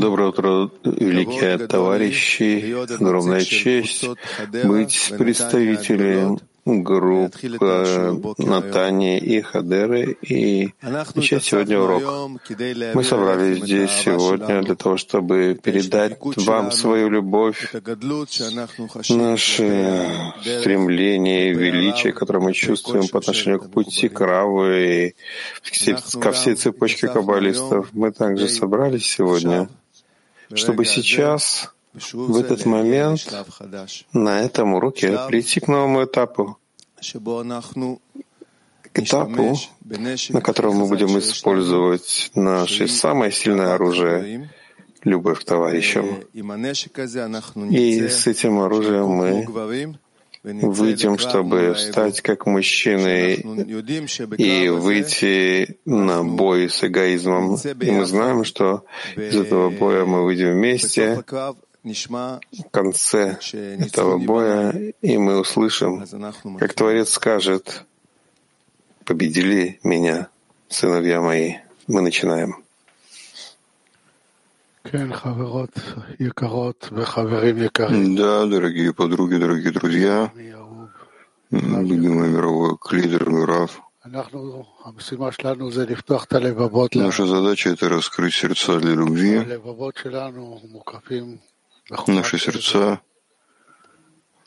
Доброе утро, великие товарищи. Огромная честь быть представителем групп Натани и Хадеры и начать сегодня урок. Мы собрались здесь сегодня для того, чтобы передать вам свою любовь, наше стремление, величие, которое мы чувствуем по отношению к пути Кравы и ко всей цепочке каббалистов. Мы также собрались сегодня, чтобы сейчас в этот момент на этом уроке прийти к новому этапу, этапу, на котором мы будем использовать наше самое сильное оружие — любовь к товарищам. И с этим оружием мы выйдем, чтобы стать как мужчины и выйти на бой с эгоизмом. И мы знаем, что из этого боя мы выйдем вместе в конце этого боя, и мы услышим, как Творец скажет, «Победили меня, сыновья мои». Мы начинаем. Да, дорогие подруги, дорогие друзья, любимый мировой лидер Мирав. Наша задача — это раскрыть сердца для любви. Наши сердца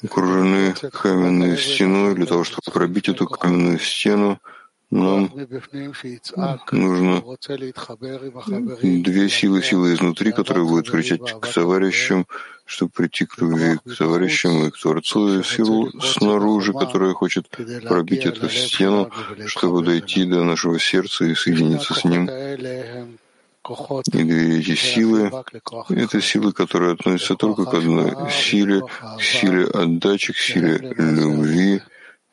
окружены каменной стеной. Для того, чтобы пробить эту каменную стену, нам нужно две силы, силы изнутри, которые будут кричать к товарищам, чтобы прийти к любви к товарищам и к Творцу, и силу снаружи, которая хочет пробить эту стену, чтобы дойти до нашего сердца и соединиться с ним. И две эти силы — это силы, которые относятся только к одной силе, к силе отдачи, к силе любви.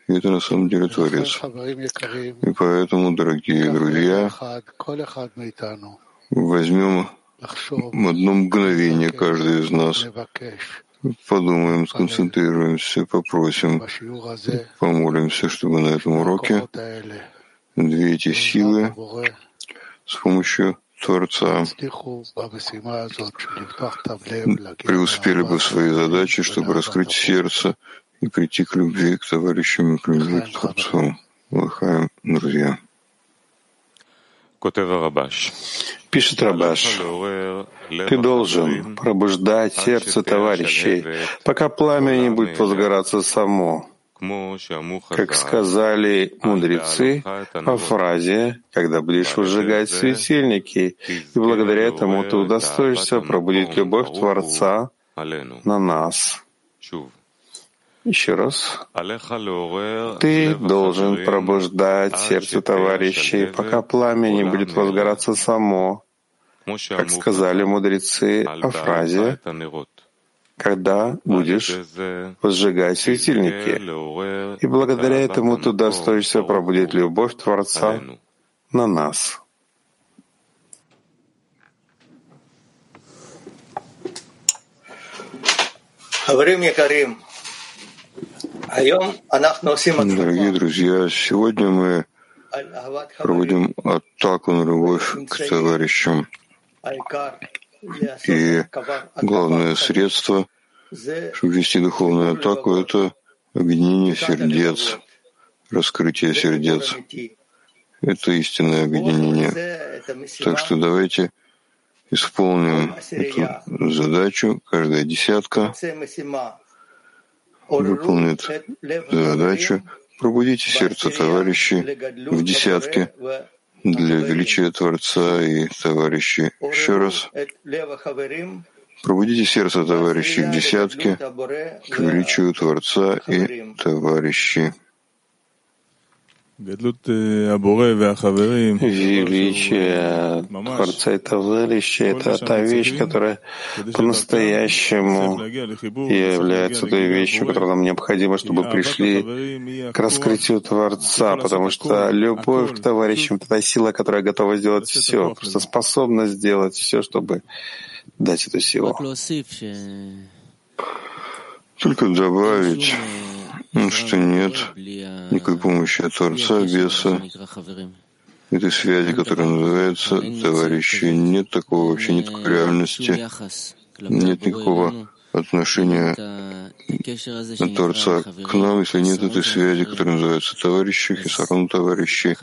И это на самом деле Творец. И поэтому, дорогие друзья, возьмем одно мгновение каждый из нас, подумаем, сконцентрируемся, попросим, помолимся, чтобы на этом уроке две эти силы с помощью Творца преуспели бы в своей задаче, чтобы раскрыть сердце и прийти к любви к товарищам и к любви к Творцу. Лыхаем, друзья. Пишет Рабаш, ты должен пробуждать сердце товарищей, пока пламя не будет возгораться само как сказали мудрецы о фразе «когда будешь выжигать светильники», и благодаря этому ты удостоишься пробудить любовь Творца на нас. Еще раз. Ты должен пробуждать сердце товарищей, пока пламя не будет возгораться само, как сказали мудрецы о фразе когда будешь возжигать светильники. И благодаря этому ты удостоишься пробудить любовь Творца на нас. Дорогие друзья, сегодня мы проводим атаку на любовь к товарищам. И главное средство, чтобы вести духовную атаку, это объединение сердец, раскрытие сердец. Это истинное объединение. Так что давайте исполним эту задачу. Каждая десятка выполнит задачу. Пробудите сердце товарищей в десятке для величия Творца и товарищей. Еще раз. Пробудите сердце товарищей в десятке к величию Творца и товарищей. Величие Творца и товарища — это та вещь, которая по-настоящему является той вещью, которая нам необходима, чтобы пришли к раскрытию Творца, потому что любовь к товарищам — это та сила, которая готова сделать все, просто способна сделать все, чтобы дать эту силу. Только добавить что нет никакой помощи от Творца без этой связи, которая называется товарищи. Нет такого вообще, нет такой реальности, нет никакого отношения Творца к нам, если нет этой связи, которая называется товарищи, хисарон товарищи.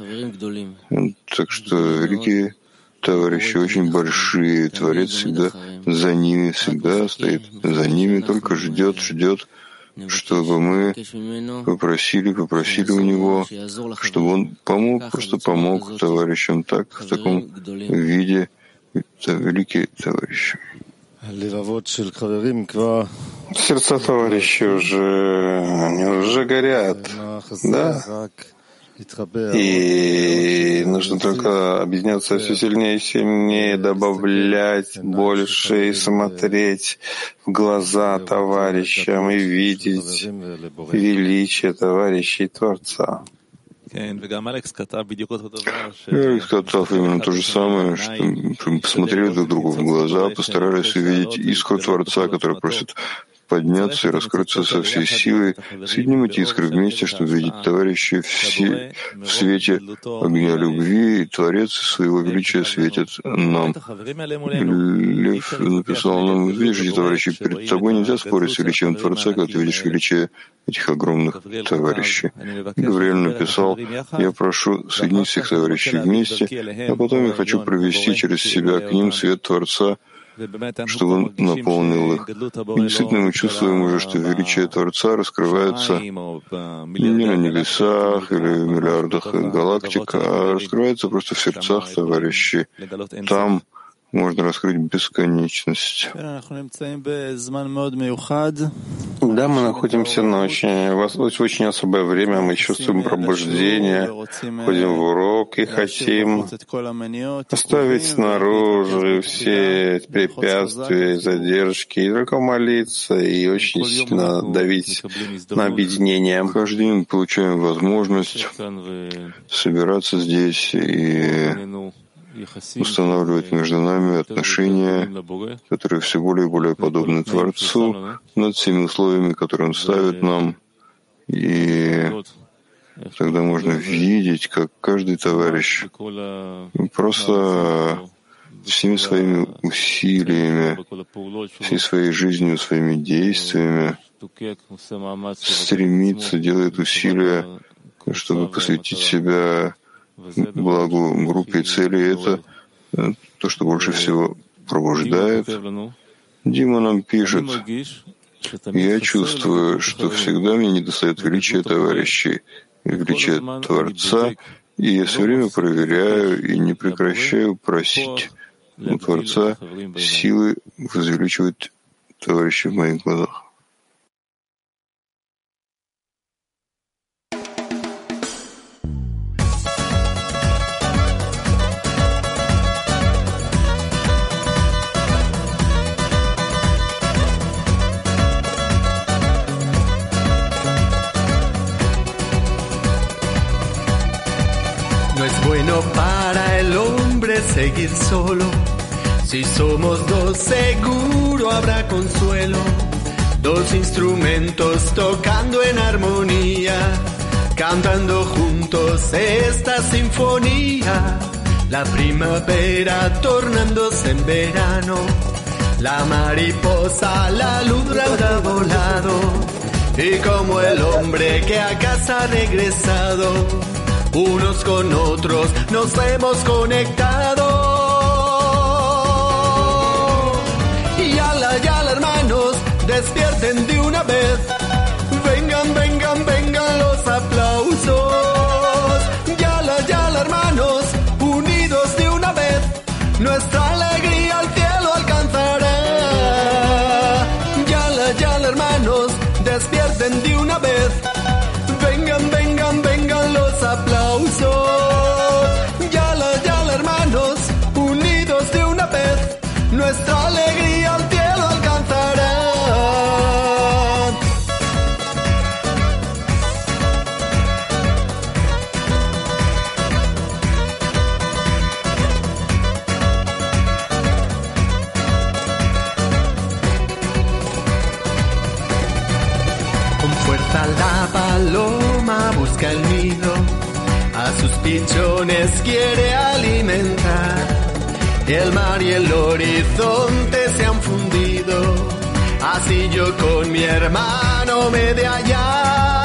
Так что великие товарищи очень большие, Творец всегда за ними, всегда стоит за ними, только ждет, ждет, чтобы мы попросили, попросили у него, чтобы он помог, просто помог товарищам так, в таком виде, это великие товарищи. Сердца товарищей уже, они уже горят, да? И нужно только объединяться все сильнее и сильнее, добавлять больше и смотреть в глаза товарищам и видеть величие товарищей Творца. Алекс сказал именно то же самое, что мы посмотрели друг другу в глаза, постарались увидеть искру Творца, который просит подняться и раскрыться со всей силой, соединим эти искры вместе, чтобы видеть товарищей все, в свете огня любви, и Творец своего величия светит нам. Лев написал нам, видишь товарищи, перед тобой нельзя спорить с величием Творца, когда ты видишь величие этих огромных товарищей. Гавриэль написал, я прошу соединить всех товарищей вместе, а потом я хочу провести через себя к ним свет Творца, чтобы он наполнил их. И действительно мы чувствуем уже, что величие Творца раскрывается не на небесах или в миллиардах галактик, а раскрывается просто в сердцах товарищей. Там, можно раскрыть бесконечность. Да, мы находимся на очень, в очень особое время, мы чувствуем пробуждение, ходим в урок и хотим оставить снаружи все препятствия, задержки, и только молиться, и очень сильно давить на объединение. Каждый день мы получаем возможность собираться здесь и устанавливать между нами отношения, которые все более и более подобны Творцу, над всеми условиями, которые Он ставит нам. И тогда можно видеть, как каждый товарищ просто всеми своими усилиями, всей своей жизнью, своими действиями стремится, делает усилия, чтобы посвятить себя благу группе цели — это э, то, что больше всего пробуждает. Дима нам пишет, я чувствую, что всегда мне недостает величия товарищей, величия Творца, и я все время проверяю и не прекращаю просить у Творца силы возвеличивать товарищей в моих глазах. Cantando juntos esta sinfonía. La primavera tornándose en verano, la mariposa, la luz habrá volado, y como el hombre que a casa ha regresado, unos con otros nos hemos conectado. Y ala, ala hermanos, despierten de una vez, vengan, vengan, vengan paloma busca el nido, a sus pichones quiere alimentar. El mar y el horizonte se han fundido, así yo con mi hermano me de hallar.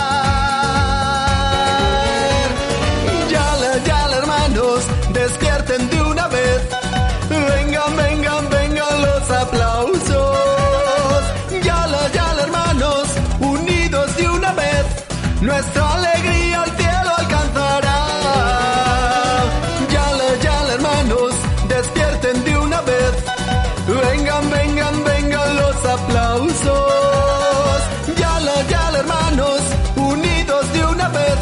Nuestra alegría al cielo alcanzará. Yala, yala hermanos, despierten de una vez, vengan, vengan, vengan los aplausos. Yala, yala hermanos, unidos de una vez,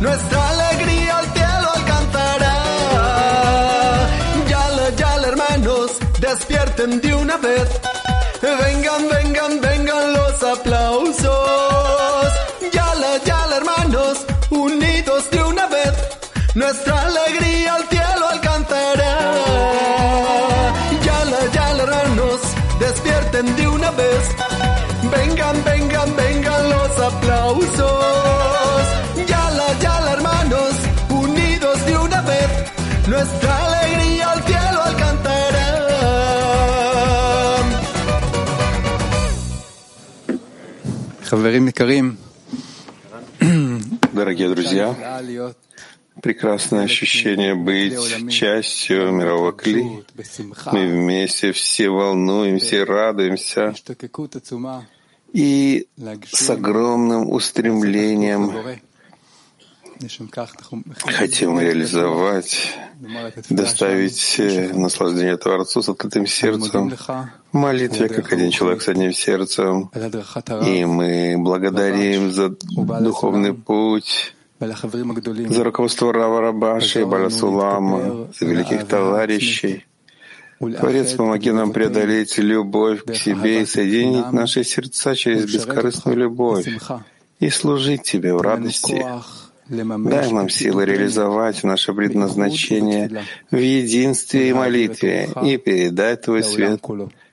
nuestra alegría al cielo alcanzará. Yala, yala hermanos, despierten de una vez. Vengan, vengan, vengan los aplausos. nuestra alegría al cielo alcanzará. Ya la Yala, yalaranos, despierten de una vez. Vengan, vengan, vengan los aplausos. Ya Yala, yala, hermanos, unidos de una vez. Nuestra alegría al cielo alcanzará. Javerim Karim. Дорогие друзья, прекрасное ощущение быть частью мирового кли. Мы вместе все волнуемся и радуемся. И с огромным устремлением хотим реализовать, доставить э, наслаждение Творцу с открытым сердцем, молитве, как один человек с одним сердцем. И мы благодарим за духовный путь, за руководство Рава Рабаши, Баласулама, великих товарищей. Творец, помоги нам преодолеть любовь к себе и соединить наши сердца через бескорыстную любовь и служить Тебе в радости. Дай нам силы реализовать наше предназначение в единстве и молитве и передать Твой свет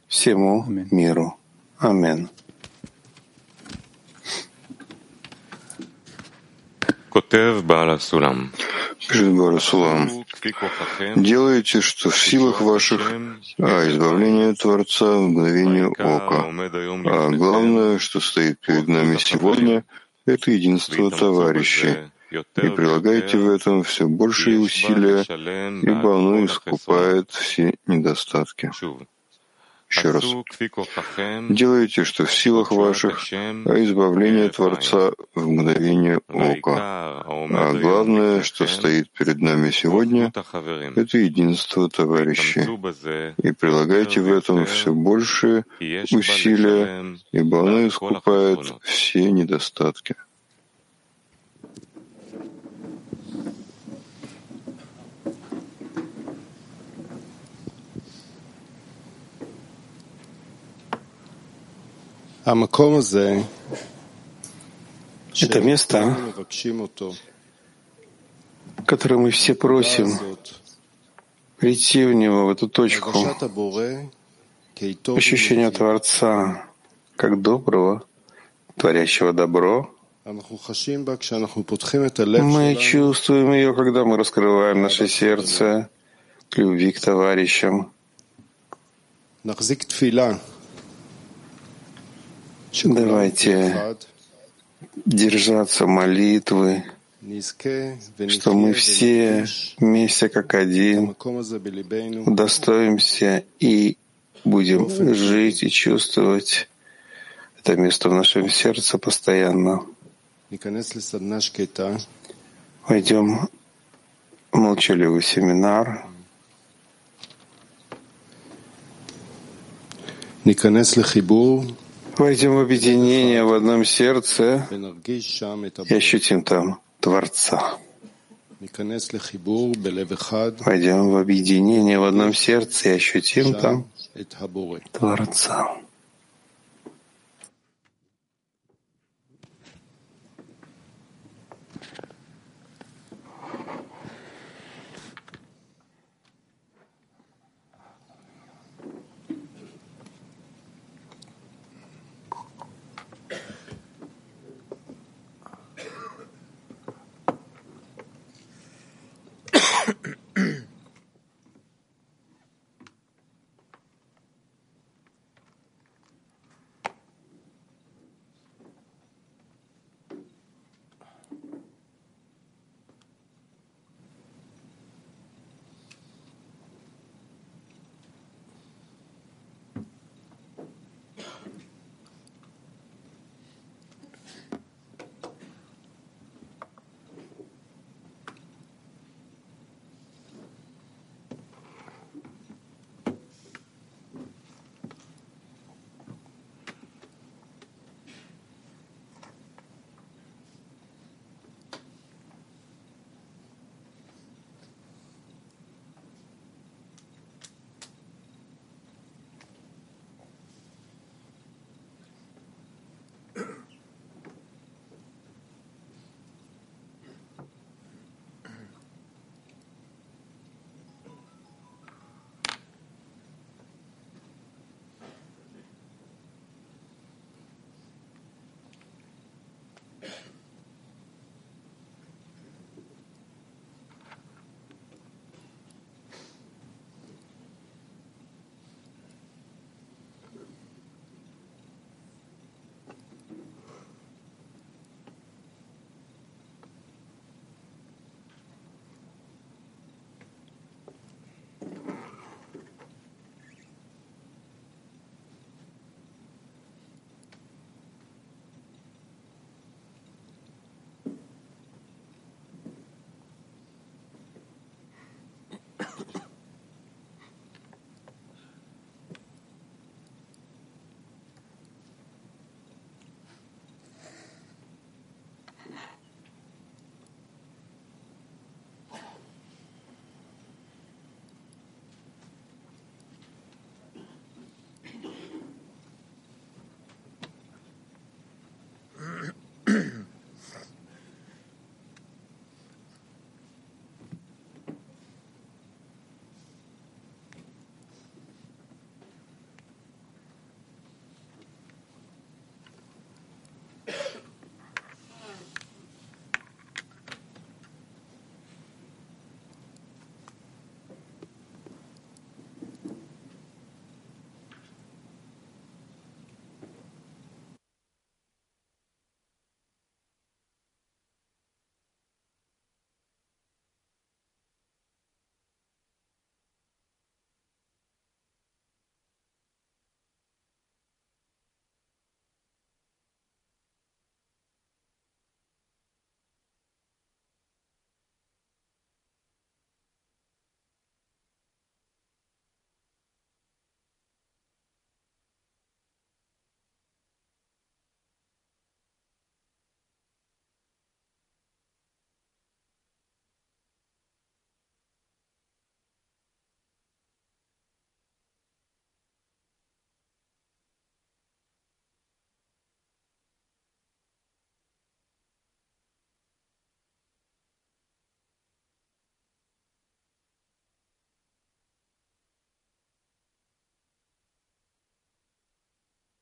всему миру. Аминь. Пишет Бара Сулам. Делайте, что в силах ваших, а избавление Творца в мгновение ока. А главное, что стоит перед нами сегодня, это единство товарищей. И прилагайте в этом все большие усилия, ибо оно искупает все недостатки. Еще раз. Делайте, что в силах ваших, избавление Творца в мгновение ока. А главное, что стоит перед нами сегодня, это единство товарищей. И прилагайте в этом все большие усилия, ибо оно искупает все недостатки. Это место, которое мы все просим прийти в него, в эту точку, ощущение Творца как доброго, творящего добро, Мы чувствуем ее, когда мы раскрываем наше сердце к любви к товарищам. Давайте держаться молитвы, что мы все вместе как один удостоимся и будем жить и чувствовать это место в нашем сердце постоянно. Войдем в молчаливый семинар. Войдем в объединение в одном сердце и ощутим там Творца. Войдем в объединение в одном сердце и ощутим там Творца.